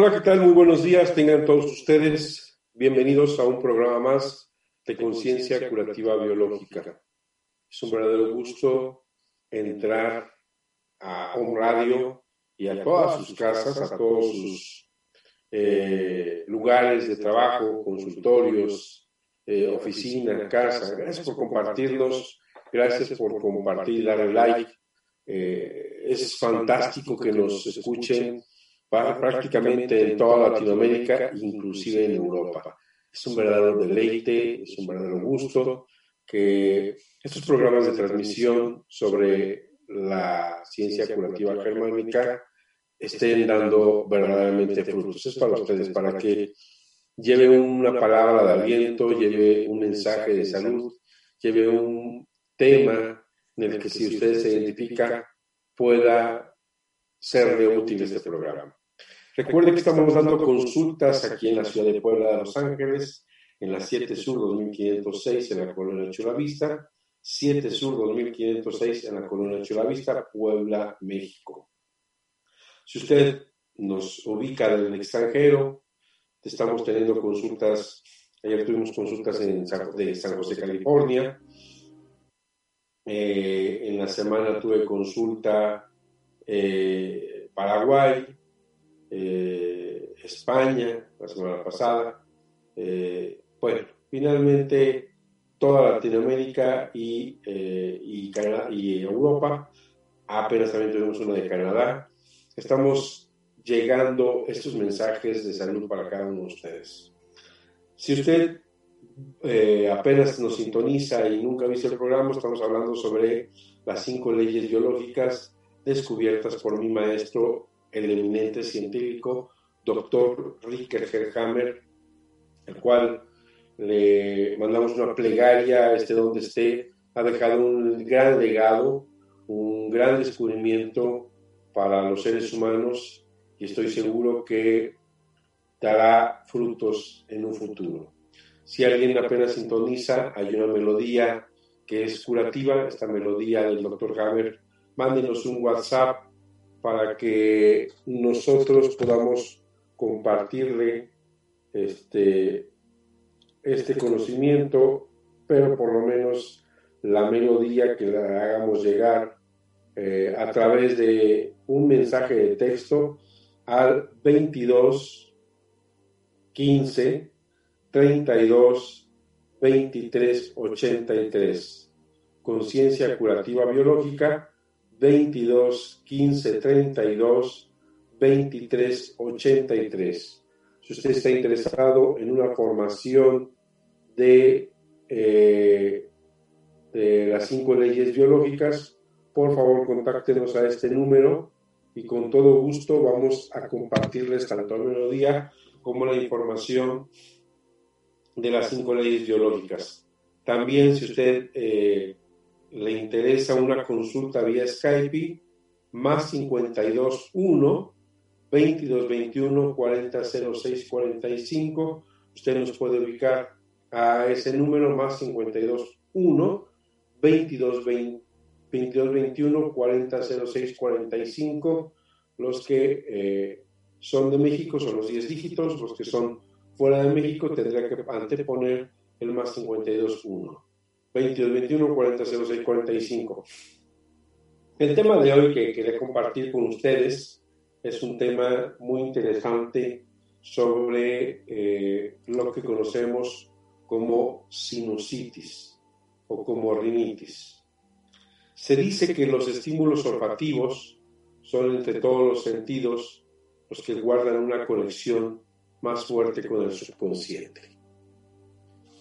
Hola, ¿qué tal? Muy buenos días. Tengan todos ustedes bienvenidos a un programa más de conciencia curativa biológica. Es un verdadero gusto entrar a un radio y a todas sus casas, a todos sus eh, lugares de trabajo, consultorios, eh, oficina, casa. Gracias por compartirnos, gracias por compartir, darle like. Eh, es fantástico que nos escuchen prácticamente en toda Latinoamérica, inclusive en Europa. Es un verdadero deleite, es un verdadero gusto que estos programas de transmisión sobre la ciencia curativa germánica estén dando verdaderamente frutos. Es para ustedes, para que lleve una palabra de aliento, lleve un mensaje de salud, lleve un tema en el que si usted se identifica pueda serle útil este programa. Recuerde que estamos dando consultas aquí en la ciudad de Puebla de Los Ángeles, en la 7 Sur 2506 en la colonia Chulavista, 7 Sur 2506 en la colonia Chulavista, Puebla, México. Si usted nos ubica del extranjero, estamos teniendo consultas, ayer tuvimos consultas en San, de San José, California, eh, en la semana tuve consulta eh, Paraguay, eh, España la semana pasada. Eh, bueno, finalmente toda Latinoamérica y, eh, y, y Europa. Apenas también tenemos una de Canadá. Estamos llegando estos mensajes de salud para cada uno de ustedes. Si usted apenas nos sintoniza y nunca ha el programa, estamos hablando sobre las cinco leyes biológicas descubiertas por mi maestro el eminente científico doctor Ricker Herhammer, el cual le mandamos una plegaria, este donde esté, ha dejado un gran legado, un gran descubrimiento para los seres humanos y estoy seguro que dará frutos en un futuro. Si alguien apenas sintoniza, hay una melodía que es curativa, esta melodía del doctor Hammer, mándenos un WhatsApp para que nosotros podamos compartirle este, este conocimiento, pero por lo menos la melodía que le hagamos llegar eh, a través de un mensaje de texto al 22 15 32 23 83. Conciencia curativa biológica 22 15 32 23 83. Si usted está interesado en una formación de, eh, de las cinco leyes biológicas, por favor contáctenos a este número y con todo gusto vamos a compartirles tanto la melodía como la información de las cinco leyes biológicas. También si usted eh, le interesa una consulta vía Skype, más 52 1 22 21 40 06 45. Usted nos puede ubicar a ese número más 52 1 22 22 21 40 06 45. Los que eh, son de México son los 10 dígitos, los que son fuera de México tendría que anteponer el más 52 1. 22 21 40 06 45. El tema de hoy que quería compartir con ustedes es un tema muy interesante sobre eh, lo que conocemos como sinusitis o como rinitis. Se dice que los estímulos olfativos son entre todos los sentidos los que guardan una conexión más fuerte con el subconsciente.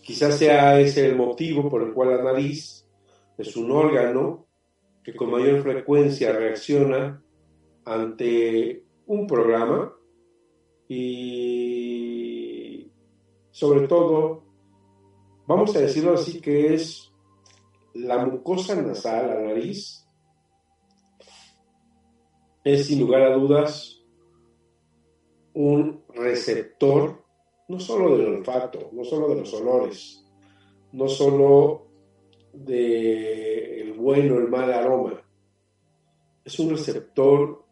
Quizás sea ese el motivo por el cual la nariz es un órgano que con mayor frecuencia reacciona ante un programa y sobre todo, vamos a decirlo así, que es la mucosa nasal, la nariz, es sin lugar a dudas un receptor no solo del olfato, no solo de los olores, no solo del bueno, el mal aroma, es un receptor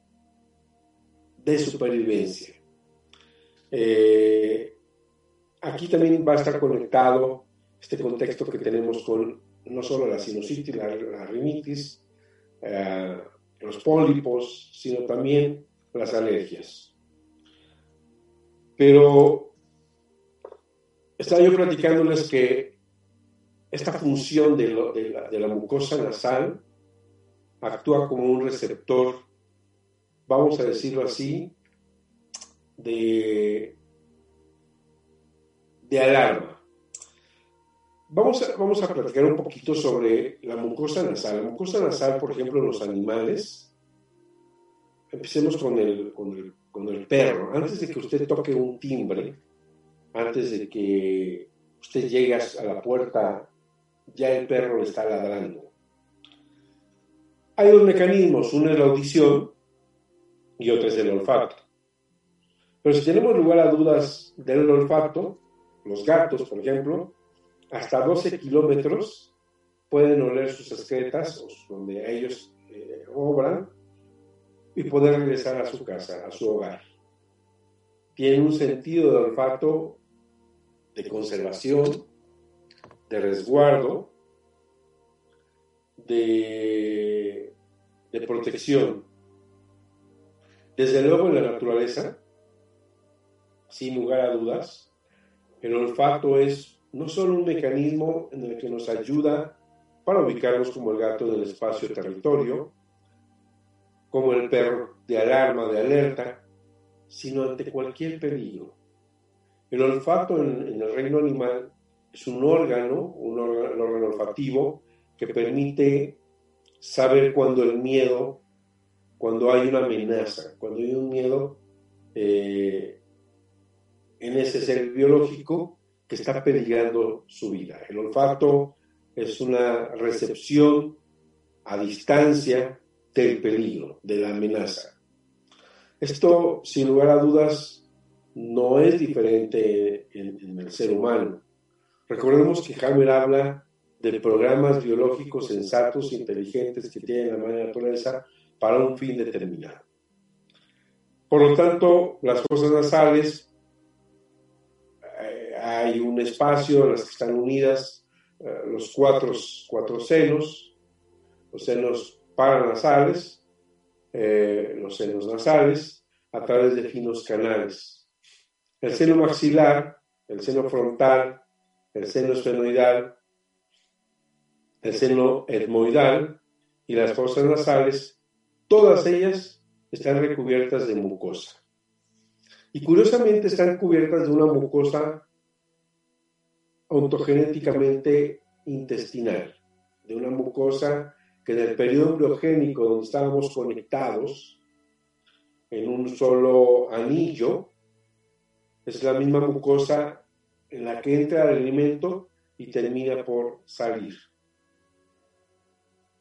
de supervivencia. Eh, aquí también va a estar conectado este contexto que tenemos con no solo la sinusitis, la, la rinitis, eh, los pólipos, sino también las alergias. Pero estaba yo platicándoles que esta función de, la, mucosa nasal actúa como un receptor, vamos a decirlo así, de, alarma. Vamos a, vamos a platicar un poquito sobre la mucosa nasal. La mucosa nasal, por ejemplo, en los animales, empecemos con el, con el, con el perro. Antes de que usted toque un timbre, antes de que usted llegue a la puerta, ya el perro le está ladrando. Hay dos mecanismos, uno es la audición y otro es el olfato. Pero si tenemos lugar a dudas del olfato, los gatos, por ejemplo, hasta 12 kilómetros pueden oler sus excretas, donde ellos eh, obran, y poder regresar a su casa, a su hogar. Tiene un sentido de olfato de conservación, de resguardo, de, de protección. Desde luego en la naturaleza, sin lugar a dudas, el olfato es no solo un mecanismo en el que nos ayuda para ubicarnos como el gato en el espacio-territorio, como el perro de alarma, de alerta, sino ante cualquier peligro. El olfato en, el reino animal es un órgano, un órgano, olfativo que permite saber cuando el miedo, cuando hay una amenaza, cuando hay un miedo eh, en ese ser biológico que está peligrando su vida. El olfato es una recepción a distancia del peligro, de la amenaza. Esto, sin lugar a dudas, no es diferente en, el ser humano. Recordemos que Hammer habla de programas biológicos sensatos inteligentes que tienen la madre naturaleza para un fin determinado. Por lo tanto, las fosas nasales, eh, hay un espacio en las que están unidas eh, los cuatro, cuatro senos, los senos paranasales, eh, los senos nasales, a través de finos canales el seno maxilar, el seno frontal, el seno esfenoidal, el seno etmoidal y las fosas nasales, todas ellas están recubiertas de mucosa. Y curiosamente están cubiertas de una mucosa ontogenéticamente intestinal, de una mucosa que en el periodo embriogénico donde estábamos conectados en un solo anillo, es la misma mucosa en la que entra el alimento y termina por salir.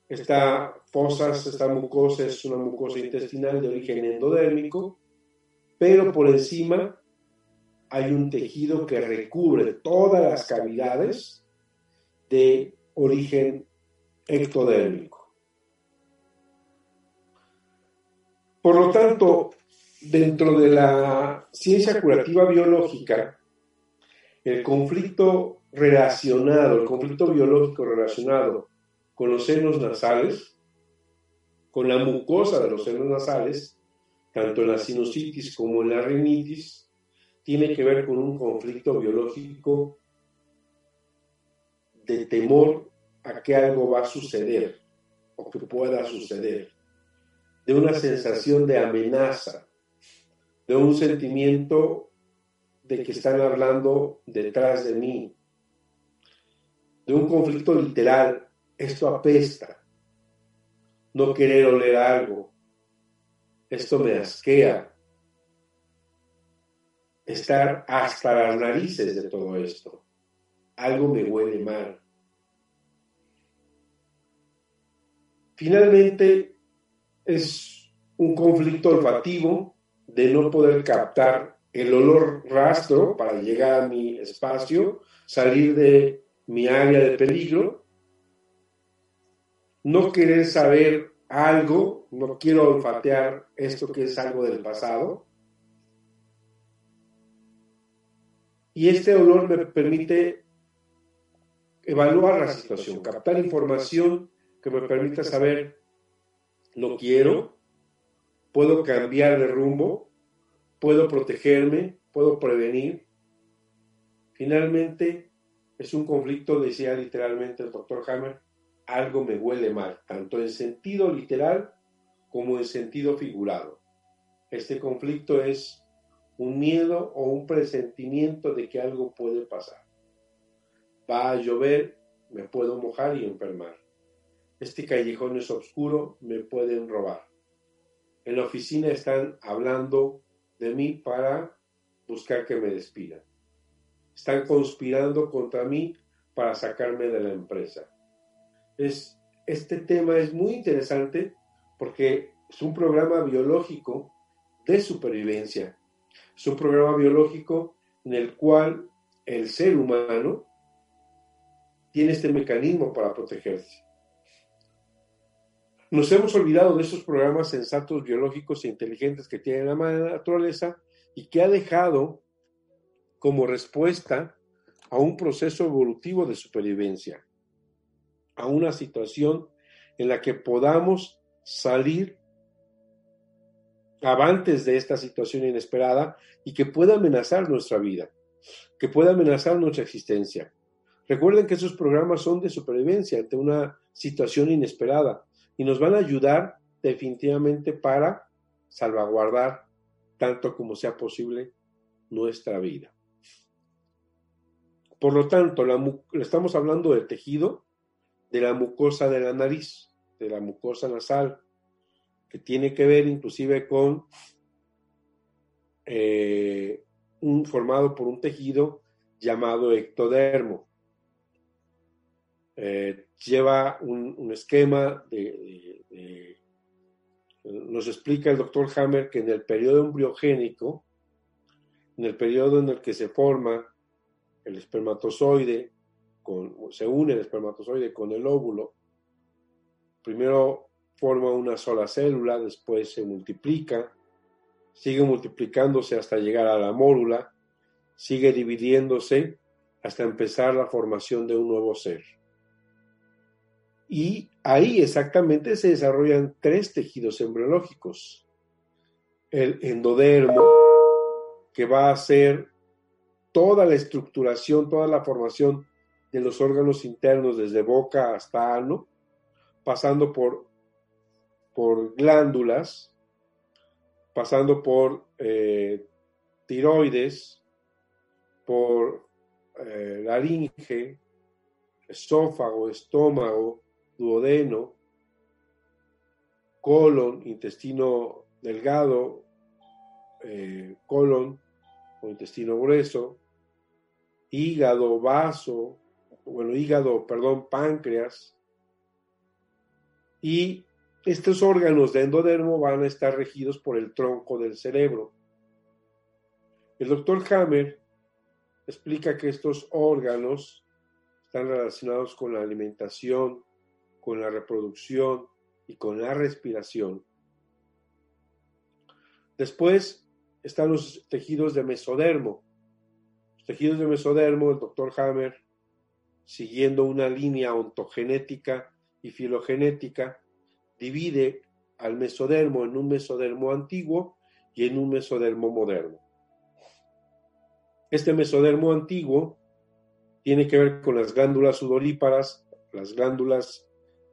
Esta fosa, esta mucosa es una mucosa intestinal de origen endodérmico, pero por encima hay un tejido que recubre todas las cavidades de origen ectodérmico. Por lo tanto, dentro de la ciencia curativa biológica, el conflicto relacionado, el conflicto biológico relacionado con los senos nasales, con la mucosa de los senos nasales, tanto en la sinusitis como en la rinitis, tiene que ver con un conflicto biológico de temor a que algo va a suceder o que pueda suceder, de una sensación de amenaza, de un sentimiento de que están hablando detrás de mí, de un conflicto literal, esto apesta, no querer oler algo, esto me asquea, estar hasta las narices de todo esto, algo me huele mal. Finalmente, es un conflicto olfativo de no poder captar el olor rastro para llegar a mi espacio, salir de mi área de peligro, no querer saber algo, no quiero olfatear esto que es algo del pasado, Y este olor me permite evaluar la situación, captar información que me permita saber, lo quiero, puedo cambiar de rumbo, puedo protegerme, puedo prevenir. Finalmente, es un conflicto, decía literalmente el doctor Hammer, algo me huele mal, tanto en sentido literal como en sentido figurado. Este conflicto es un miedo o un presentimiento de que algo puede pasar. Va a llover, me puedo mojar y enfermar. Este callejón es oscuro, me pueden robar. En la oficina están hablando de mí para buscar que me despidan. Están conspirando contra mí para sacarme de la empresa. Es, este tema es muy interesante porque es un programa biológico de supervivencia. Es un programa biológico en el cual el ser humano tiene este mecanismo para protegerse. Nos hemos olvidado de esos programas sensatos, biológicos e inteligentes que tiene la naturaleza y que ha dejado como respuesta a un proceso evolutivo de supervivencia, a una situación en la que podamos salir avantes de esta situación inesperada y que pueda amenazar nuestra vida, que pueda amenazar nuestra existencia. Recuerden que esos programas son de supervivencia ante una situación inesperada y nos van a ayudar definitivamente para salvaguardar tanto como sea posible nuestra vida. Por lo tanto, estamos hablando del tejido de la mucosa de la nariz, de la mucosa nasal, que tiene que ver inclusive con eh, un formado por un tejido llamado ectodermo. Eh, lleva un, esquema de, nos explica el doctor Hammer que en el periodo embriogénico, en el periodo en el que se forma el espermatozoide, se une el espermatozoide con el óvulo, primero forma una sola célula, después se multiplica, sigue multiplicándose hasta llegar a la mórula, sigue dividiéndose hasta empezar la formación de un nuevo ser. Y ahí exactamente se desarrollan tres tejidos embriológicos. El endodermo, que va a ser toda la estructuración, toda la formación de los órganos internos desde boca hasta ano, pasando por por glándulas, pasando por eh, tiroides, por eh, laringe, esófago, estómago, duodeno, colon, intestino delgado, eh, colon o intestino grueso, hígado, vaso, bueno, hígado, perdón, páncreas, y estos órganos de endodermo van a estar regidos por el tronco del cerebro. El doctor Hammer explica que estos órganos están relacionados con la alimentación, con la reproducción y con la respiración. Después están los tejidos de mesodermo. Los tejidos de mesodermo, el doctor Hammer, siguiendo una línea ontogenética y filogenética, divide al mesodermo en un mesodermo antiguo y en un mesodermo moderno. Este mesodermo antiguo tiene que ver con las glándulas sudoríparas, las glándulas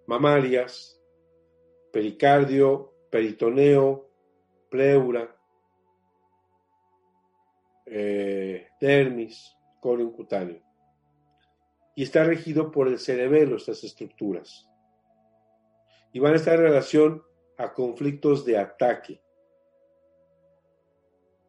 mamarias, pericardio, peritoneo, pleura, eh, dermis, colon cutáneo. Y está regido por el cerebelo, estas estructuras y van a estar en relación a conflictos de ataque.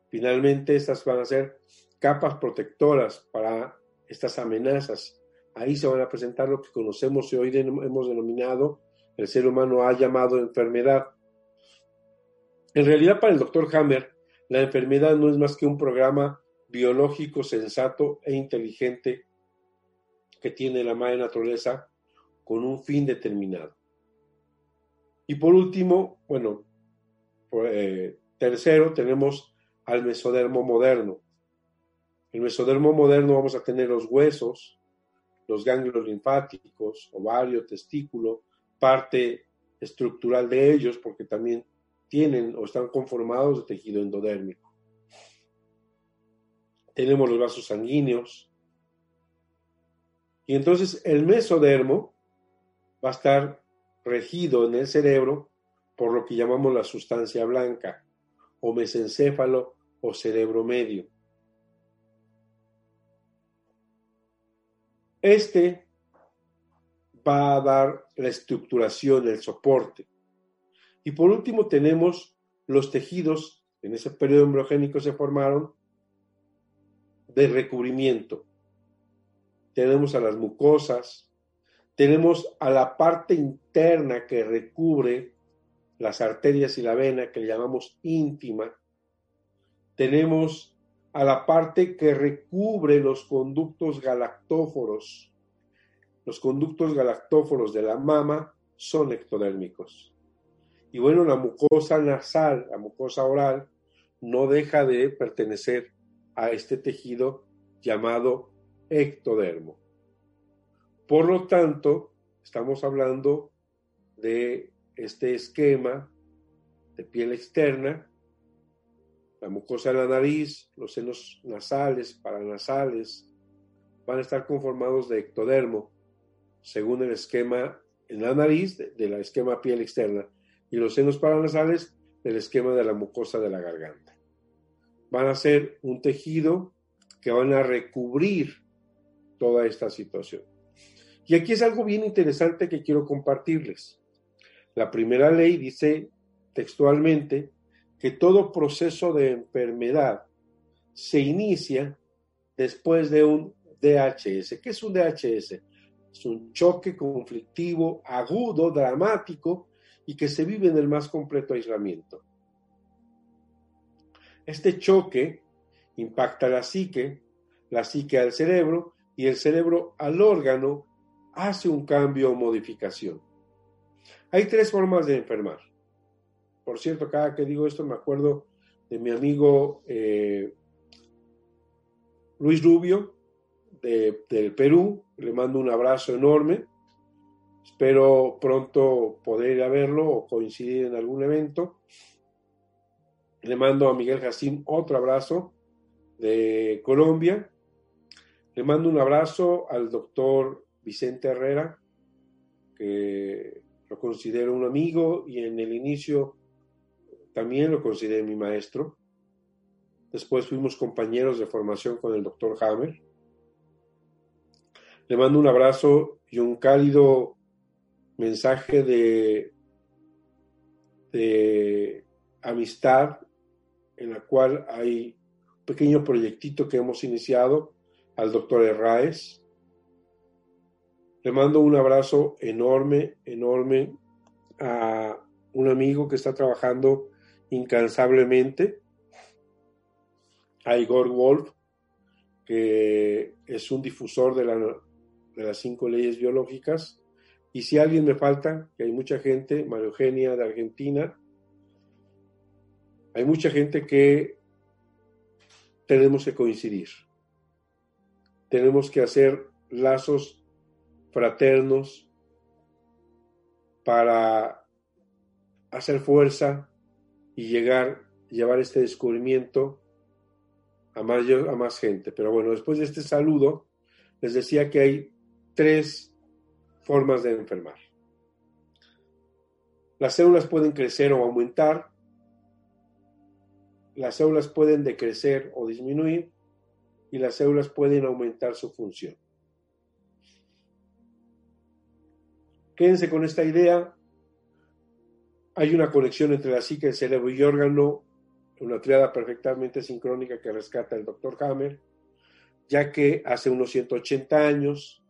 Finalmente, estas van a ser capas protectoras para estas amenazas. Ahí se van a presentar lo que conocemos y hoy hemos denominado, el ser humano ha llamado enfermedad. En realidad, para el doctor Hammer, la enfermedad no es más que un programa biológico sensato e inteligente que tiene la madre naturaleza con un fin determinado. Y por último, bueno, eh, tercero tenemos al mesodermo moderno. el mesodermo moderno vamos a tener los huesos, los ganglios linfáticos, ovario, testículo, parte estructural de ellos, porque también tienen o están conformados de tejido endodérmico. Tenemos los vasos sanguíneos. Y entonces el mesodermo va a estar regido en el cerebro por lo que llamamos la sustancia blanca, o mesencéfalo o cerebro medio. Este va a dar la estructuración, el soporte. Y por último tenemos los tejidos, en ese periodo embriogénico se formaron, de recubrimiento. Tenemos a las mucosas, tenemos a la parte interna que recubre las arterias y la vena, que le llamamos íntima. Tenemos a la parte que recubre los conductos galactóforos. Los conductos galactóforos de la mama son ectodérmicos. Y bueno, la mucosa nasal, la mucosa oral, no deja de pertenecer a este tejido llamado ectodermo. Por lo tanto, estamos hablando de este esquema de piel externa la mucosa de la nariz, los senos nasales, paranasales, van a estar conformados de ectodermo, según el esquema en la nariz de, la esquema piel externa, y los senos paranasales del esquema de la mucosa de la garganta. Van a ser un tejido que van a recubrir toda esta situación. Y aquí es algo bien interesante que quiero compartirles. La primera ley dice textualmente que todo proceso de enfermedad se inicia después de un DHS. ¿Qué es un DHS? Es un choque conflictivo, agudo, dramático y que se vive en el más completo aislamiento. Este choque impacta la psique, la psique al cerebro y el cerebro al órgano hace un cambio o modificación. Hay tres formas de enfermar. Por cierto, cada que digo esto me acuerdo de mi amigo eh, Luis Rubio de, del Perú. Le mando un abrazo enorme. Espero pronto poder ir a verlo o coincidir en algún evento. Le mando a Miguel Jacín otro abrazo de Colombia. Le mando un abrazo al doctor Vicente Herrera, que lo considero un amigo y en el inicio también lo consideré mi maestro. Después fuimos compañeros de formación con el doctor Hammer. Le mando un abrazo y un cálido mensaje de, de amistad en la cual hay un pequeño proyectito que hemos iniciado al doctor Herráez. Le mando un abrazo enorme, enorme a un amigo que está trabajando incansablemente a Igor Wolf, que es un difusor de, de las cinco leyes biológicas. Y si alguien me falta, que hay mucha gente, María Eugenia de Argentina, hay mucha gente que tenemos que coincidir. Tenemos que hacer lazos fraternos para hacer fuerza y llegar, llevar este descubrimiento a más, a más gente. Pero bueno, después de este saludo, les decía que hay tres formas de enfermar. Las células pueden crecer o aumentar, las células pueden decrecer o disminuir y las células pueden aumentar su función. Quédense con esta idea hay una conexión entre la psique, el cerebro y órgano, una triada perfectamente sincrónica que rescata el doctor Hammer, ya que hace unos 180 años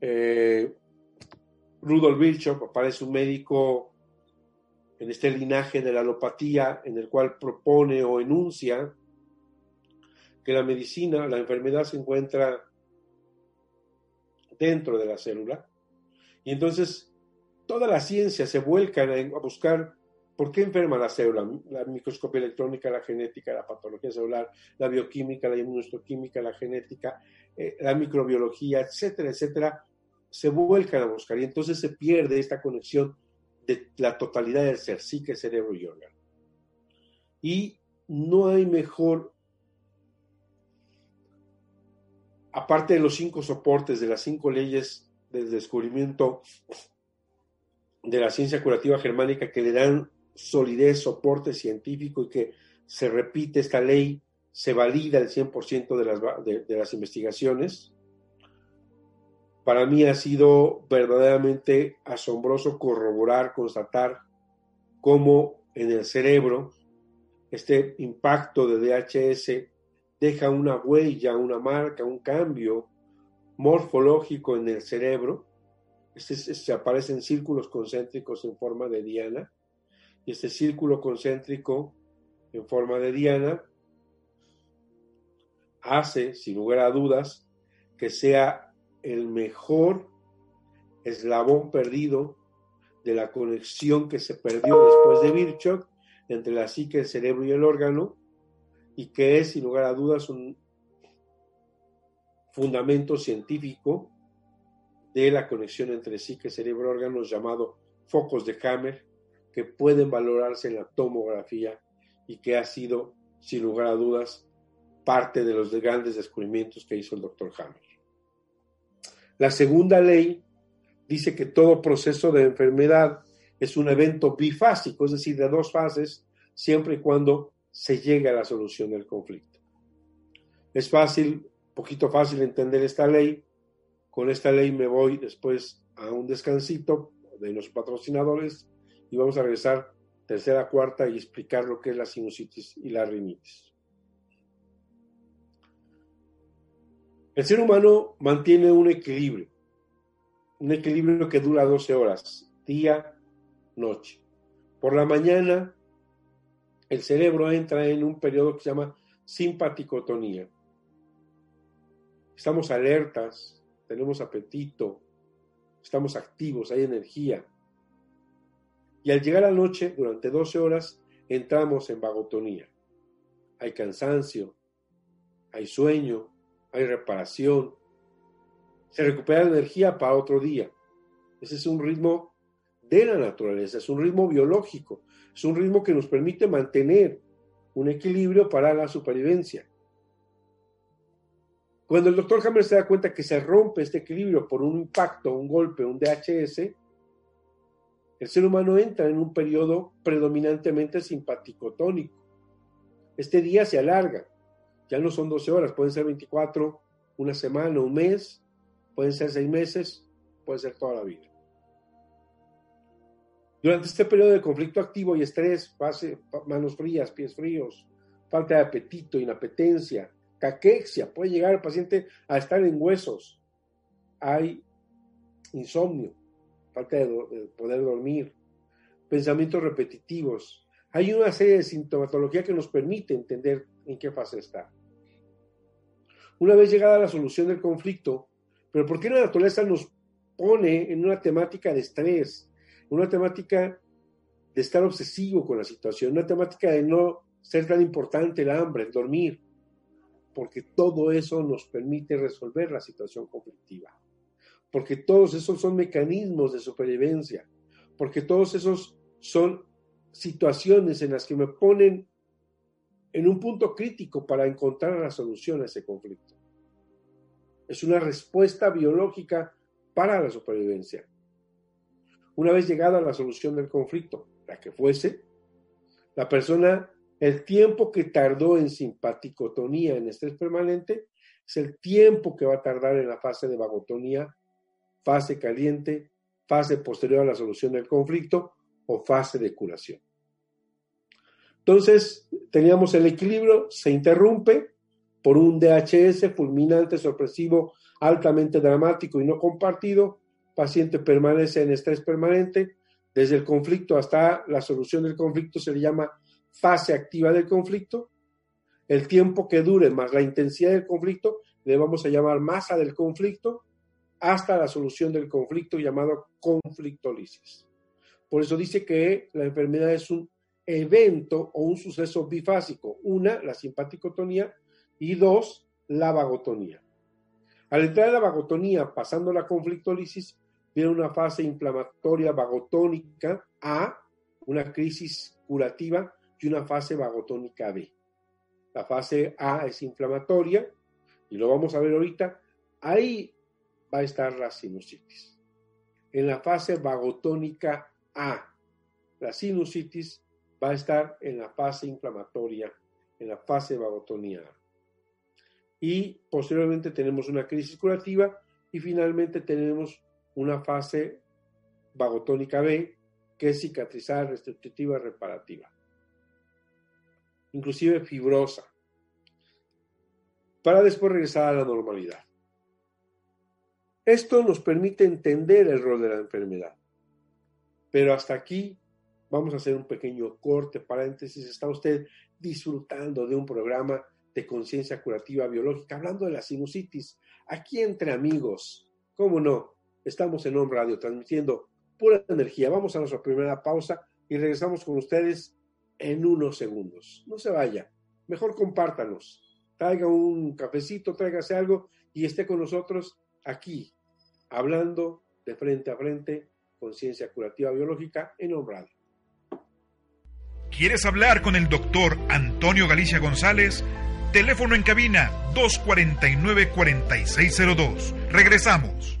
eh, Rudolf Virchow aparece un médico en este linaje de la alopatía en el cual propone o enuncia que la medicina, la enfermedad se encuentra dentro de la célula y entonces toda la ciencia se vuelca a buscar ¿Por qué enferma la célula? La microscopía electrónica, la genética, la patología celular, la bioquímica, la inmunohistoquímica, la genética, eh, la microbiología, etcétera, etcétera, se vuelcan a buscar y entonces se pierde esta conexión de la totalidad del ser, psique, cerebro y órgano. Y no hay mejor, aparte de los cinco soportes, de las cinco leyes del descubrimiento de la ciencia curativa germánica que le dan solidez, soporte científico y que se repite esta ley, se valida el 100% de las, de, las investigaciones. Para mí ha sido verdaderamente asombroso corroborar, constatar cómo en el cerebro este impacto de DHS deja una huella, una marca, un cambio morfológico en el cerebro. Este, se aparecen círculos concéntricos en forma de diana y este círculo concéntrico en forma de diana hace, sin lugar a dudas, que sea el mejor eslabón perdido de la conexión que se perdió después de Virchow entre la psique, el cerebro y el órgano, y que es, sin lugar a dudas, un fundamento científico de la conexión entre psique, cerebro órganos llamado focos de Hammer, que pueden valorarse en la tomografía y que ha sido, sin lugar a dudas, parte de los grandes descubrimientos que hizo el doctor Hammer. La segunda ley dice que todo proceso de enfermedad es un evento bifásico, es decir, de dos fases, siempre y cuando se llegue a la solución del conflicto. Es fácil, poquito fácil entender esta ley. Con esta ley me voy después a un descansito de los patrocinadores y vamos a regresar tercera, cuarta y explicar lo que es la sinusitis y la rinitis. El ser humano mantiene un equilibrio, un equilibrio que dura 12 horas, día, noche. Por la mañana, el cerebro entra en un periodo que se llama simpaticotonía. Estamos alertas, tenemos apetito, estamos activos, hay energía. Y al llegar a la noche, durante 12 horas, entramos en vagotonía. Hay cansancio, hay sueño, hay reparación. Se recupera la energía para otro día. Ese es un ritmo de la naturaleza, es un ritmo biológico, es un ritmo que nos permite mantener un equilibrio para la supervivencia. Cuando el doctor Hammer se da cuenta que se rompe este equilibrio por un impacto, un golpe, un DHS, el ser humano entra en un periodo predominantemente simpaticotónico. Este día se alarga, ya no son 12 horas, pueden ser 24, una semana, un mes, pueden ser seis meses, puede ser toda la vida. Durante este periodo de conflicto activo y estrés, manos frías, pies fríos, falta de apetito, inapetencia, caquexia, puede llegar el paciente a estar en huesos. Hay insomnio, falta de, poder dormir, pensamientos repetitivos. Hay una serie de sintomatología que nos permite entender en qué fase está. Una vez llegada la solución del conflicto, pero ¿por qué la naturaleza nos pone en una temática de estrés, una temática de estar obsesivo con la situación, una temática de no ser tan importante el hambre, el dormir? Porque todo eso nos permite resolver la situación conflictiva porque todos esos son mecanismos de supervivencia, porque todos esos son situaciones en las que me ponen en un punto crítico para encontrar la solución a ese conflicto. Es una respuesta biológica para la supervivencia. Una vez llegada a la solución del conflicto, la que fuese, la persona, el tiempo que tardó en simpaticotonía, en estrés permanente, es el tiempo que va a tardar en la fase de vagotonía fase caliente, fase posterior a la solución del conflicto o fase de curación. Entonces, teníamos el equilibrio, se interrumpe por un DHS fulminante, sorpresivo, altamente dramático y no compartido, paciente permanece en estrés permanente, desde el conflicto hasta la solución del conflicto se le llama fase activa del conflicto, el tiempo que dure más la intensidad del conflicto le vamos a llamar masa del conflicto, hasta la solución del conflicto llamado conflictolisis. Por eso dice que la enfermedad es un evento o un suceso bifásico. Una, la simpaticotonía y dos, la vagotonía. Al entrar en la vagotonía, pasando la conflictólisis, viene una fase inflamatoria vagotónica A, una crisis curativa y una fase vagotónica B. La fase A es inflamatoria y lo vamos a ver ahorita. Ahí va a estar la sinusitis. En la fase vagotónica A, la sinusitis va a estar en la fase inflamatoria, en la fase vagotonía A. Y posteriormente tenemos una crisis curativa y finalmente tenemos una fase vagotónica B, que es cicatrizada, restrictiva, reparativa. Inclusive fibrosa. Para después regresar a la normalidad. Esto nos permite entender el rol de la enfermedad. Pero hasta aquí vamos a hacer un pequeño corte, paréntesis. Está usted disfrutando de un programa de conciencia curativa biológica, hablando de la sinusitis, aquí entre amigos. ¿Cómo no? Estamos en On Radio transmitiendo pura energía. Vamos a nuestra primera pausa y regresamos con ustedes en unos segundos. No se vaya. Mejor compártanos. Traiga un cafecito, tráigase algo y esté con nosotros aquí, hablando de frente a frente, conciencia curativa biológica en On Radio. ¿Quieres hablar con el doctor Antonio Galicia González? Teléfono en cabina 249-4602. Regresamos.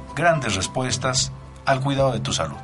grandes respuestas al cuidado de tu salud.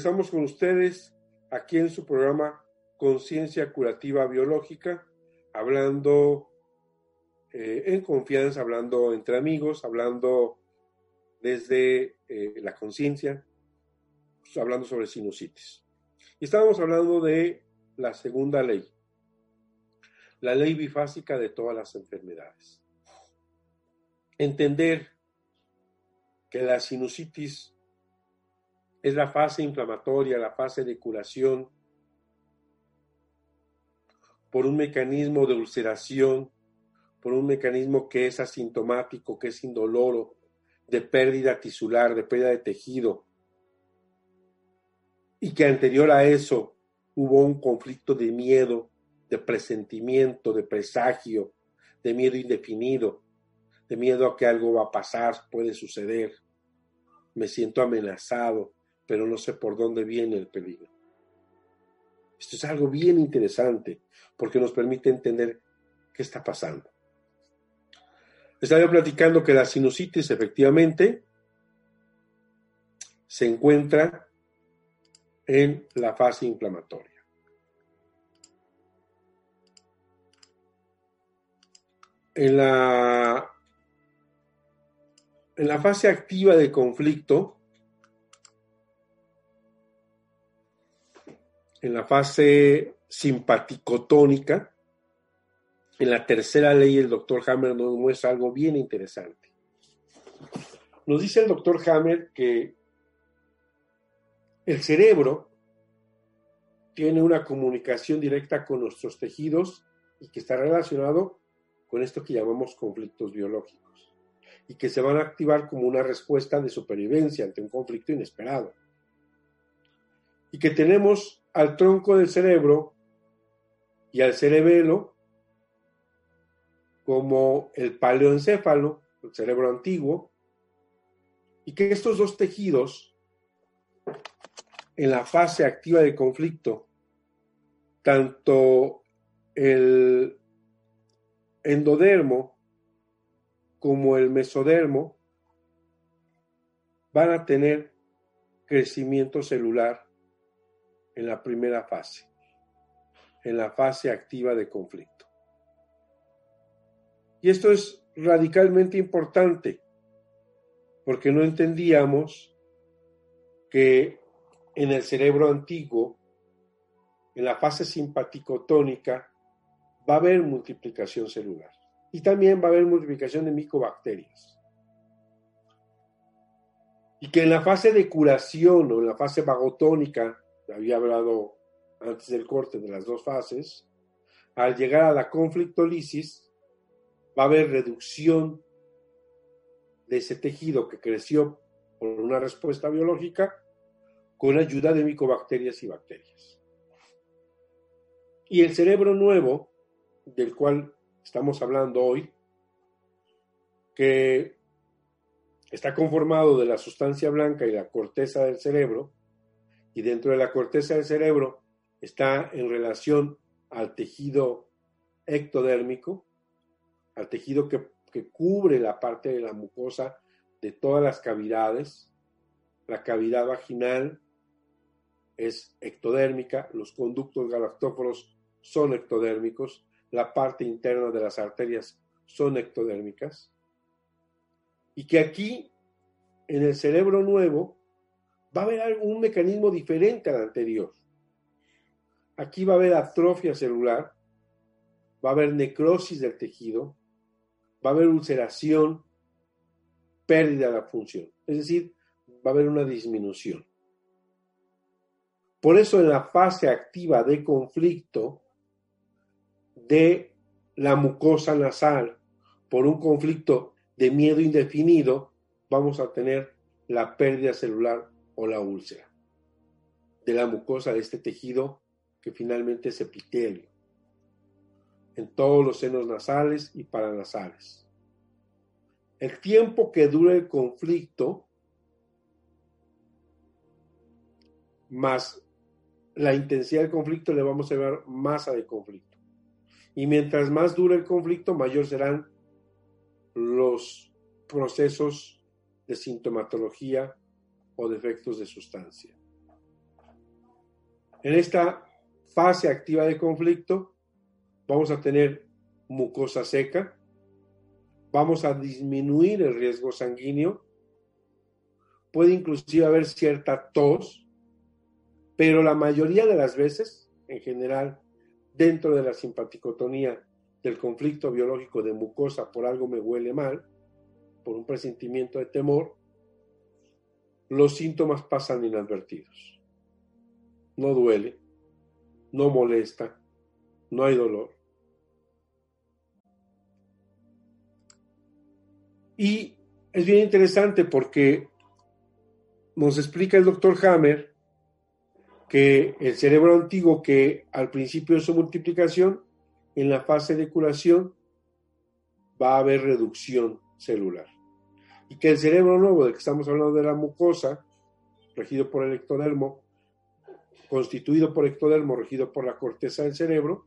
Regresamos con ustedes aquí en su programa Conciencia Curativa Biológica, hablando eh, en confianza, hablando entre amigos, hablando desde eh, la conciencia, pues, hablando sobre sinusitis. Y estábamos hablando de la segunda ley, la ley bifásica de todas las enfermedades. Entender que la sinusitis es la fase inflamatoria, la fase de curación, por un mecanismo de ulceración, por un mecanismo que es asintomático, que es indoloro, de pérdida tisular, de pérdida de tejido, y que anterior a eso hubo un conflicto de miedo, de presentimiento, de presagio, de miedo indefinido, de miedo a que algo va a pasar, puede suceder, me siento amenazado, pero no sé por dónde viene el peligro. Esto es algo bien interesante porque nos permite entender qué está pasando. Estaba platicando que la sinusitis efectivamente se encuentra en la fase inflamatoria. En la, en la fase activa de conflicto, en la fase simpaticotónica, en la tercera ley el doctor Hammer nos muestra algo bien interesante. Nos dice el doctor Hammer que el cerebro tiene una comunicación directa con nuestros tejidos y que está relacionado con esto que llamamos conflictos biológicos. y que se van a activar como una respuesta de supervivencia ante un conflicto inesperado. Y que tenemos al tronco del cerebro y al cerebelo como el paleoencéfalo, el cerebro antiguo, y que estos dos tejidos en la fase activa de conflicto, tanto el endodermo como el mesodermo van a tener crecimiento celular en la primera fase, en la fase activa de conflicto. Y esto es radicalmente importante porque no entendíamos que en el cerebro antiguo, en la fase simpaticotónica, va a haber multiplicación celular y también va a haber multiplicación de micobacterias. Y que en la fase de curación o en la fase vagotónica, había hablado antes del corte de las dos fases, al llegar a la conflictolisis, va a haber reducción de ese tejido que creció por una respuesta biológica con ayuda de micobacterias y bacterias. Y el cerebro nuevo, del cual estamos hablando hoy, que está conformado de la sustancia blanca y la corteza del cerebro, y dentro de la corteza del cerebro está en relación al tejido ectodérmico, al tejido que, cubre la parte de la mucosa de todas las cavidades. La cavidad vaginal es ectodérmica, los conductos galactóforos son ectodérmicos, la parte interna de las arterias son ectodérmicas, y que aquí, en el cerebro nuevo, va a haber un mecanismo diferente al anterior. Aquí va a haber atrofia celular, va a haber necrosis del tejido, va a haber ulceración, pérdida de la función. Es decir, va a haber una disminución. Por eso en la fase activa de conflicto, de la mucosa nasal por un conflicto de miedo indefinido, vamos a tener la pérdida celular o la úlcera de la mucosa de este tejido que finalmente es epitelio en todos los senos nasales y paranasales. El tiempo que dure el conflicto más la intensidad del conflicto le vamos a llamar masa de conflicto. Y mientras más dure el conflicto, mayor serán los procesos de sintomatología o defectos de sustancia. En esta fase activa de conflicto vamos a tener mucosa seca, vamos a disminuir el riesgo sanguíneo, puede inclusive haber cierta tos, pero la mayoría de las veces, en general, dentro de la simpaticotonía del conflicto biológico de mucosa por algo me huele mal, por un presentimiento de temor, los síntomas pasan inadvertidos. No duele, no molesta, no hay dolor. Y es bien interesante porque nos explica el doctor Hammer que el cerebro antiguo que al principio de su multiplicación, en la fase de curación, va a haber reducción celular. Y que el cerebro nuevo, del que estamos hablando de la mucosa, regido por el ectodermo, constituido por ectodermo, regido por la corteza del cerebro,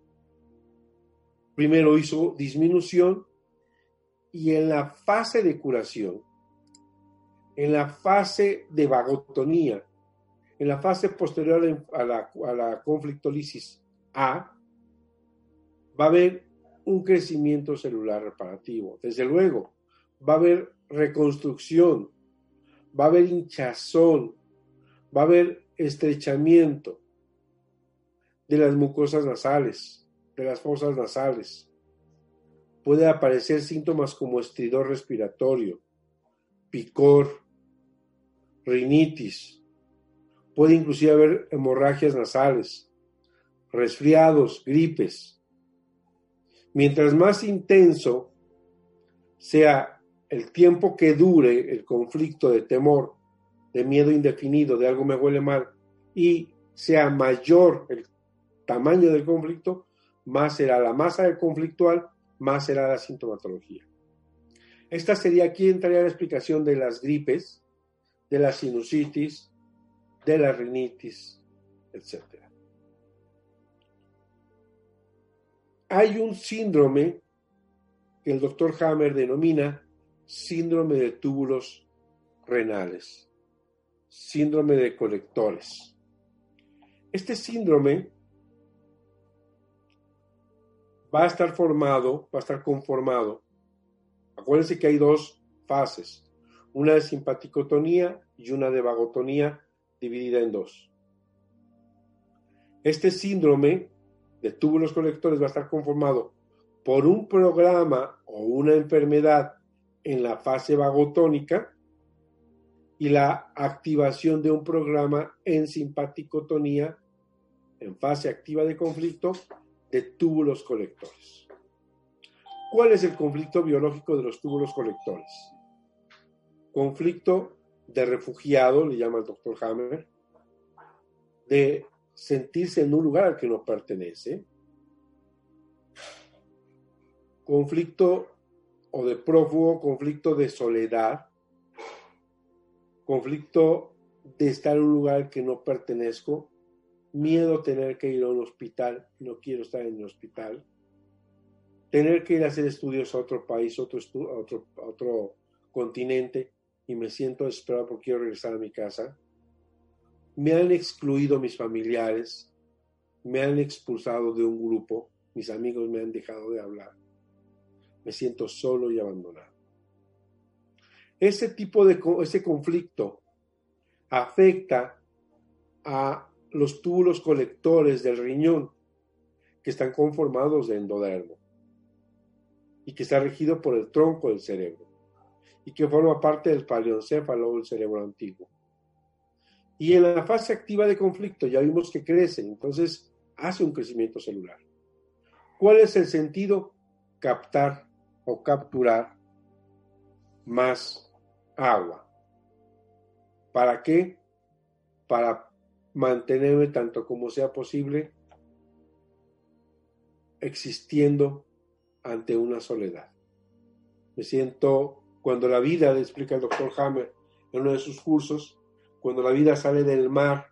primero hizo disminución y en la fase de curación, en la fase de vagotonía, en la fase posterior a la, a la conflictolisis A, va a haber un crecimiento celular reparativo. Desde luego, va a haber reconstrucción, va a haber hinchazón, va a haber estrechamiento de las mucosas nasales, de las fosas nasales. Puede aparecer síntomas como estridor respiratorio, picor, rinitis, Puede inclusive haber hemorragias nasales, resfriados, gripes. Mientras más intenso sea el tiempo que dure el conflicto de temor, de miedo indefinido, de algo me huele mal, y sea mayor el tamaño del conflicto, más será la masa del conflictual, más será la sintomatología. Esta sería aquí entraría la explicación de las gripes, de la sinusitis, de la rinitis, etc. Hay un síndrome que el doctor Hammer denomina síndrome de túbulos renales, síndrome de colectores. Este síndrome va a estar formado, va a estar conformado. Acuérdense que hay dos fases, una de simpaticotonía y una de vagotonía dividida en dos. Este síndrome de túbulos colectores va a estar conformado por un programa o una enfermedad en la fase vagotónica y la activación de un programa en simpaticotonía en fase activa de conflicto de túbulos colectores. ¿Cuál es el conflicto biológico de los túbulos colectores? Conflicto de refugiado, le llama el doctor Hammer, de sentirse en un lugar al que no pertenece, conflicto o de prófugo, conflicto de soledad, conflicto de estar en un lugar que no pertenezco, miedo a tener que ir a un hospital, no quiero estar en el hospital, tener que ir a hacer estudios a otro país, otro, a otro, a otro continente y me siento desesperado porque quiero regresar a mi casa. Me han excluido mis familiares, me han expulsado de un grupo, mis amigos me han dejado de hablar me siento solo y abandonado. Ese tipo de ese conflicto afecta a los túbulos colectores del riñón que están conformados de endodermo y que está regido por el tronco del cerebro y que forma parte del paleoncéfalo o el cerebro antiguo. Y en la fase activa de conflicto ya vimos que crece, entonces hace un crecimiento celular. ¿Cuál es el sentido? Captar o capturar más agua. ¿Para qué? Para mantenerme tanto como sea posible existiendo ante una soledad. Me siento, cuando la vida, le explica el doctor Hammer en uno de sus cursos, cuando la vida sale del mar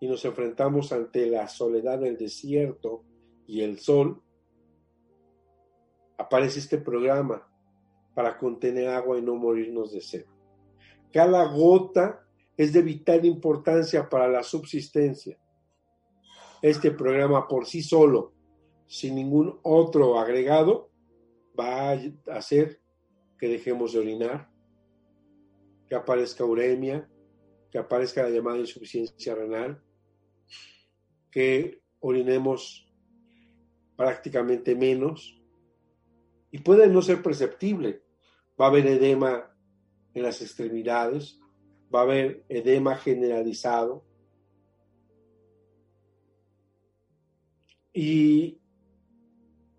y nos enfrentamos ante la soledad del desierto y el sol, aparece este programa para contener agua y no morirnos de sed. Cada gota es de vital importancia para la subsistencia. Este programa por sí solo, sin ningún otro agregado, va a hacer que dejemos de orinar, que aparezca uremia, que aparezca la llamada insuficiencia renal, que orinemos prácticamente menos, y puede no ser perceptible. Va a haber edema en las extremidades, va a haber edema generalizado. Y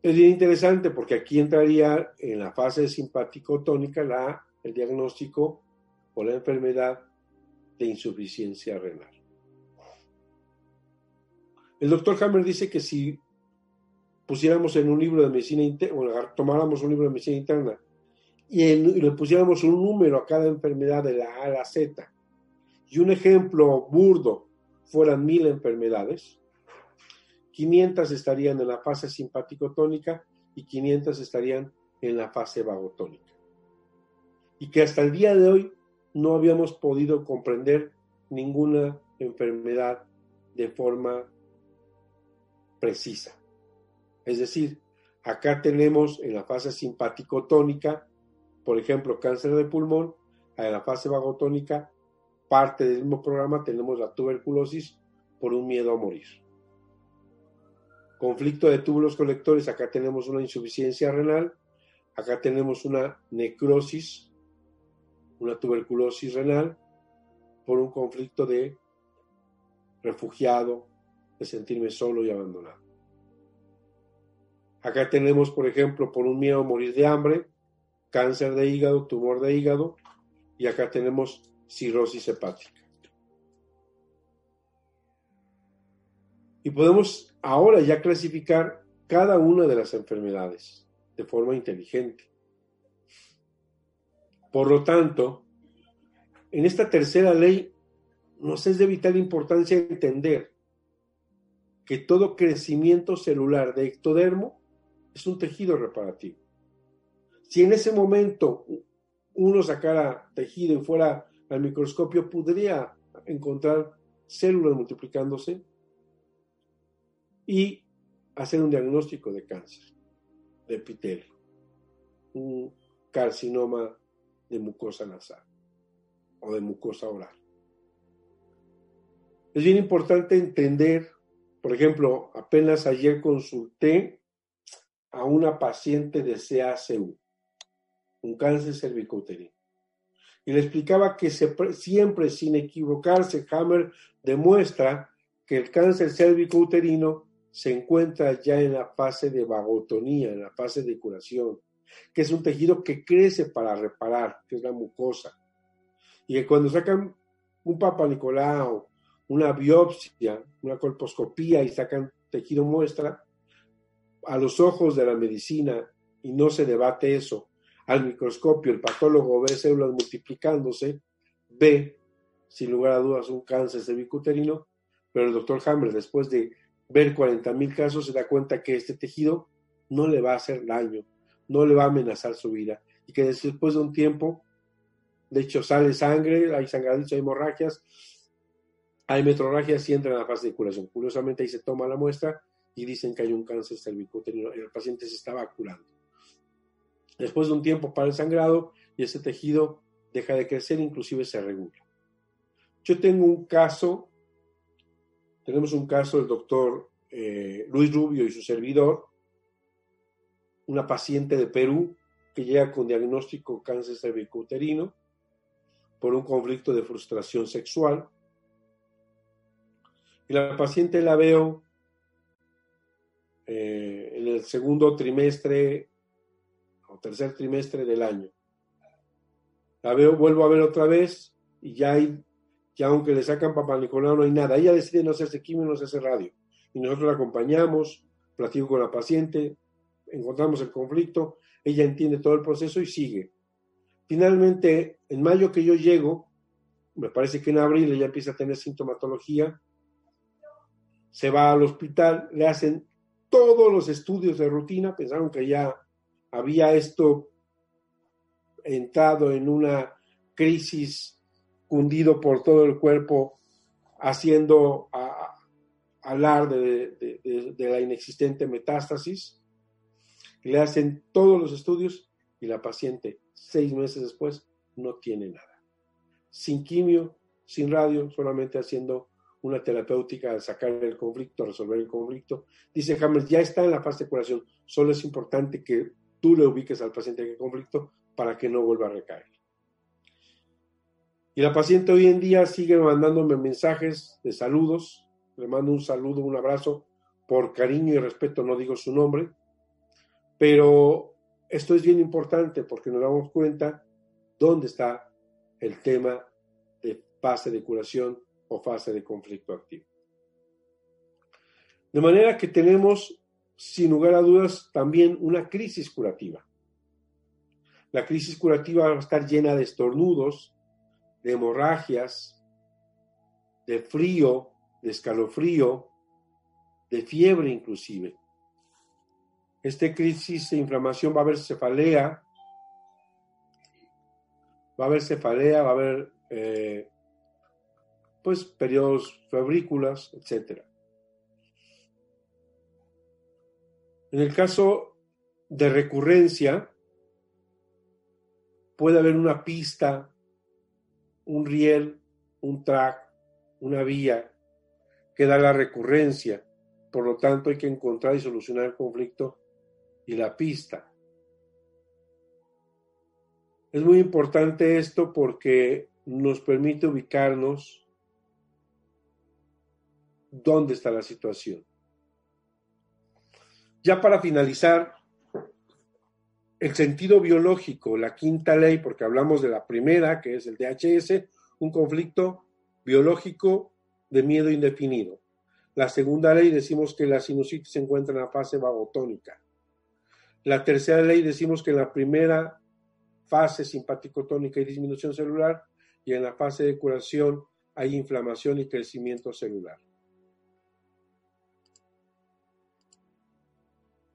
es bien interesante porque aquí entraría en la fase simpático-tónica la, el diagnóstico o la enfermedad de insuficiencia renal. El doctor Hammer dice que si pusiéramos en un libro de medicina interna, bueno, tomáramos un libro de medicina interna y, le pusiéramos un número a cada enfermedad de la A a la Z, y un ejemplo burdo fueran mil enfermedades, 500 estarían en la fase simpático-tónica y 500 estarían en la fase vagotónica. Y que hasta el día de hoy no habíamos podido comprender ninguna enfermedad de forma precisa. Es decir, acá tenemos en la fase simpático-tónica, por ejemplo, cáncer de pulmón, en la fase vagotónica, parte del mismo programa tenemos la tuberculosis por un miedo a morir. Conflicto de túbulos colectores, acá tenemos una insuficiencia renal, acá tenemos una necrosis, una tuberculosis renal, por un conflicto de refugiado, de sentirme solo y abandonado. Acá tenemos, por ejemplo, por un miedo a morir de hambre, cáncer de hígado, tumor de hígado, y acá tenemos cirrosis hepática. Y podemos ahora ya clasificar cada una de las enfermedades de forma inteligente. Por lo tanto, en esta tercera ley nos es de vital importancia entender que todo crecimiento celular de ectodermo es un tejido reparativo. Si en ese momento uno sacara tejido y fuera al microscopio, podría encontrar células multiplicándose y hacer un diagnóstico de cáncer de epitelio, un carcinoma de mucosa nasal o de mucosa oral. Es bien importante entender, por ejemplo, apenas ayer consulté a una paciente de CACU, un cáncer cervicouterino. Y le explicaba que siempre, sin equivocarse, Hammer demuestra que el cáncer cervicouterino se encuentra ya en la fase de vagotonía, en la fase de curación, que es un tejido que crece para reparar, que es la mucosa. Y que cuando sacan un Papa Nicolau, una biopsia, una colposcopía y sacan tejido muestra, a los ojos de la medicina, y no se debate eso, al microscopio el patólogo ve células multiplicándose, ve, sin lugar a dudas, un cáncer cervicuterino, pero el doctor Hammer, después de ver 40.000 casos, se da cuenta que este tejido no le va a hacer daño, no le va a amenazar su vida, y que después de un tiempo, de hecho, sale sangre, hay sangraditos, hay hemorragias, hay metrorragias y entra en la fase de curación. Curiosamente ahí se toma la muestra y dicen que hay un cáncer cervicuterino y el paciente se estaba curando. Después de un tiempo para el sangrado y ese tejido deja de crecer, inclusive se regula. Yo tengo un caso, tenemos un caso del doctor eh, Luis Rubio y su servidor, una paciente de Perú que llega con diagnóstico cáncer cervicuterino por un conflicto de frustración sexual. Y la paciente la veo eh, en el segundo trimestre o tercer trimestre del año. La veo, vuelvo a ver otra vez y ya hay, ya aunque le sacan papá Nicolau no hay nada. Ella decide no hacerse quimio, no hacerse radio. Y nosotros la acompañamos, platico con la paciente, encontramos el conflicto, ella entiende todo el proceso y sigue. Finalmente, en mayo que yo llego, me parece que en abril ella empieza a tener sintomatología, se va al hospital, le hacen todos los estudios de rutina, pensaron que ya había esto entrado en una crisis hundido por todo el cuerpo, haciendo alarde de, de, la inexistente metástasis. Le hacen todos los estudios y la paciente, seis meses después, no tiene nada. Sin quimio, sin radio, solamente haciendo una terapéutica sacar el conflicto, resolver el conflicto. Dice Hammer, ya está en la fase de curación, solo es importante que tú le ubiques al paciente en conflicto para que no vuelva a recaer. Y la paciente hoy en día sigue mandándome mensajes de saludos, le mando un saludo, un abrazo, por cariño y respeto, no digo su nombre, pero esto es bien importante porque nos damos cuenta dónde está el tema de fase de curación fase de conflicto activo. De manera que tenemos, sin lugar a dudas, también una crisis curativa. La crisis curativa va a estar llena de estornudos, de hemorragias, de frío, de escalofrío, de fiebre inclusive. Esta crisis de inflamación va a haber cefalea, va a haber cefalea, va a haber eh, pues periodos febrículas, etc. En el caso de recurrencia, puede haber una pista, un riel, un track, una vía que da la recurrencia. Por lo tanto, hay que encontrar y solucionar el conflicto y la pista. Es muy importante esto porque nos permite ubicarnos dónde está la situación. Ya para finalizar el sentido biológico, la quinta ley, porque hablamos de la primera, que es el DHS, un conflicto biológico de miedo indefinido. La segunda ley decimos que la sinusitis se encuentra en la fase vagotónica. La tercera ley decimos que en la primera fase simpático-tónica hay disminución celular y en la fase de curación hay inflamación y crecimiento celular.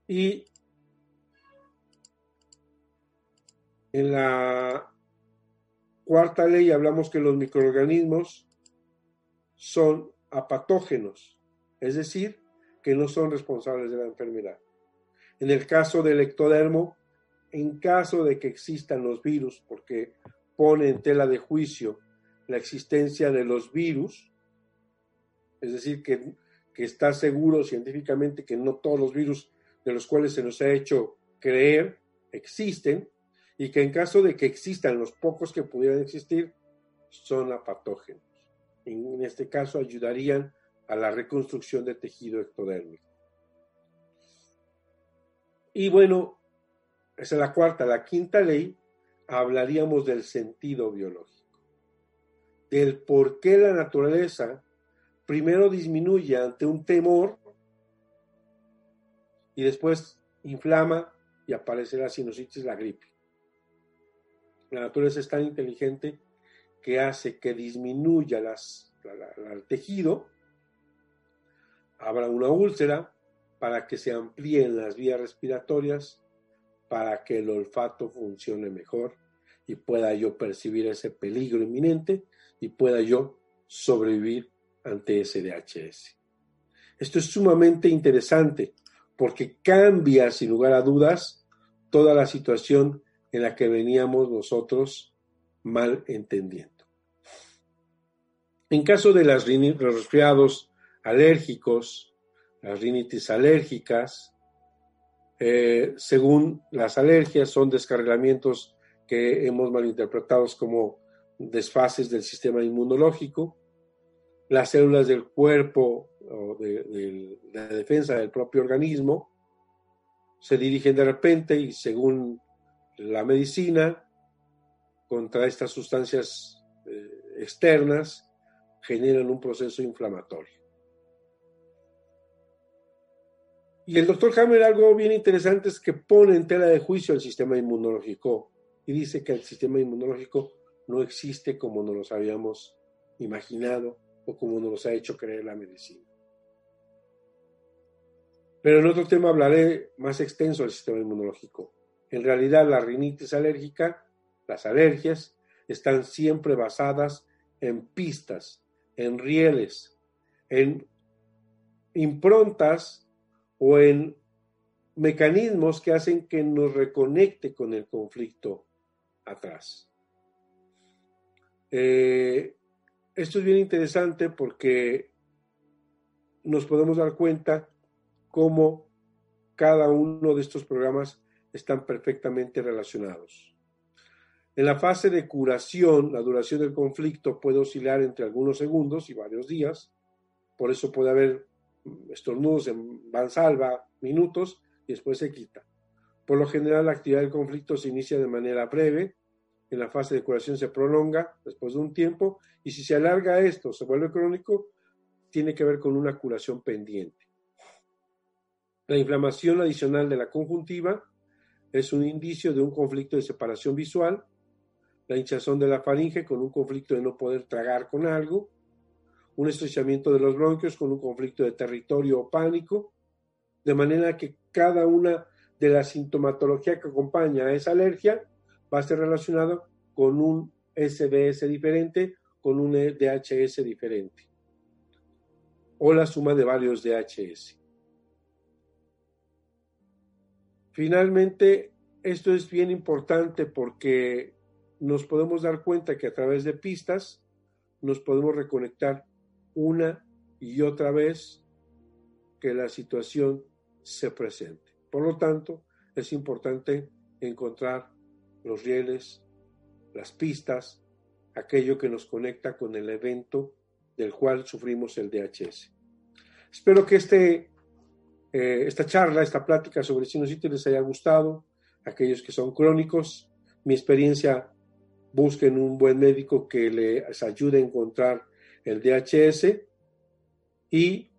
Y en la cuarta ley hablamos que los microorganismos son apatógenos, es decir, que no son responsables de la enfermedad. En el caso del ectodermo, en caso de que existan los virus, porque pone en tela de juicio la existencia de los virus, es decir, que, que está seguro científicamente que no todos los virus de los cuales se nos ha hecho creer existen y que en caso de que existan los pocos que pudieran existir, son apatógenos. En este caso ayudarían a la reconstrucción de tejido ectodérmico. Y bueno, esa es la cuarta. La quinta ley, hablaríamos del sentido biológico, del por qué la naturaleza primero disminuye ante un temor y después inflama y aparece la sinusitis, la gripe. La naturaleza es tan inteligente que hace que disminuya las, el tejido, habrá una úlcera para que se amplíen las vías respiratorias, para que el olfato funcione mejor y pueda yo percibir ese peligro inminente y pueda yo sobrevivir ante ese DHS. Esto es sumamente interesante porque cambia sin lugar a dudas toda la situación en la que veníamos nosotros mal entendiendo. En caso de las los resfriados alérgicos, las rinitis alérgicas, eh, según las alergias, son descargamientos que hemos malinterpretado como desfases del sistema inmunológico. Las células del cuerpo o de, la defensa del propio organismo, se dirigen de repente y según la medicina, contra estas sustancias eh, externas, generan un proceso inflamatorio. Y el doctor Hammer, algo bien interesante es que pone en tela de juicio el sistema inmunológico y dice que el sistema inmunológico no existe como nos lo habíamos imaginado o como nos ha hecho creer la medicina. Pero en otro tema hablaré más extenso del sistema inmunológico. En realidad, la rinitis alérgica, las alergias, están siempre basadas en pistas, en rieles, en improntas o en mecanismos que hacen que nos reconecte con el conflicto atrás. Eh, esto es bien interesante porque nos podemos dar cuenta cómo cada uno de estos programas están perfectamente relacionados. En la fase de curación, la duración del conflicto puede oscilar entre algunos segundos y varios días, por eso puede haber estornudos en Bansalva, minutos, y después se quita. Por lo general, la actividad del conflicto se inicia de manera breve, en la fase de curación se prolonga después de un tiempo, y si se alarga esto, se vuelve crónico, tiene que ver con una curación pendiente. La inflamación adicional de la conjuntiva es un indicio de un conflicto de separación visual, la hinchazón de la faringe con un conflicto de no poder tragar con algo, un estrechamiento de los bronquios con un conflicto de territorio o pánico, de manera que cada una de la sintomatología que acompaña a esa alergia va a ser relacionado con un SBS diferente, con un DHS diferente, o la suma de varios DHS. Finalmente, esto es bien importante porque nos podemos dar cuenta que a través de pistas nos podemos reconectar una y otra vez que la situación se presente. Por lo tanto, es importante encontrar los rieles, las pistas, aquello que nos conecta con el evento del cual sufrimos el DHS. Espero que este eh, esta charla, esta plática sobre sinusitis les haya gustado, aquellos que son crónicos. Mi experiencia, busquen un buen médico que les ayude a encontrar el DHS y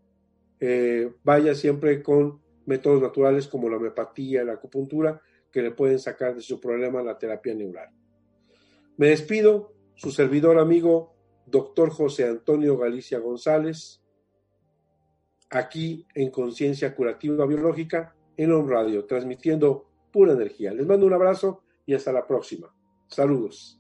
eh, vaya siempre con métodos naturales como la homeopatía, la acupuntura, que le pueden sacar de su problema la terapia neural. Me despido, su servidor amigo, doctor José Antonio Galicia González, aquí en Conciencia Curativa Biológica, en On Radio, transmitiendo pura energía. Les mando un abrazo y hasta la próxima. Saludos.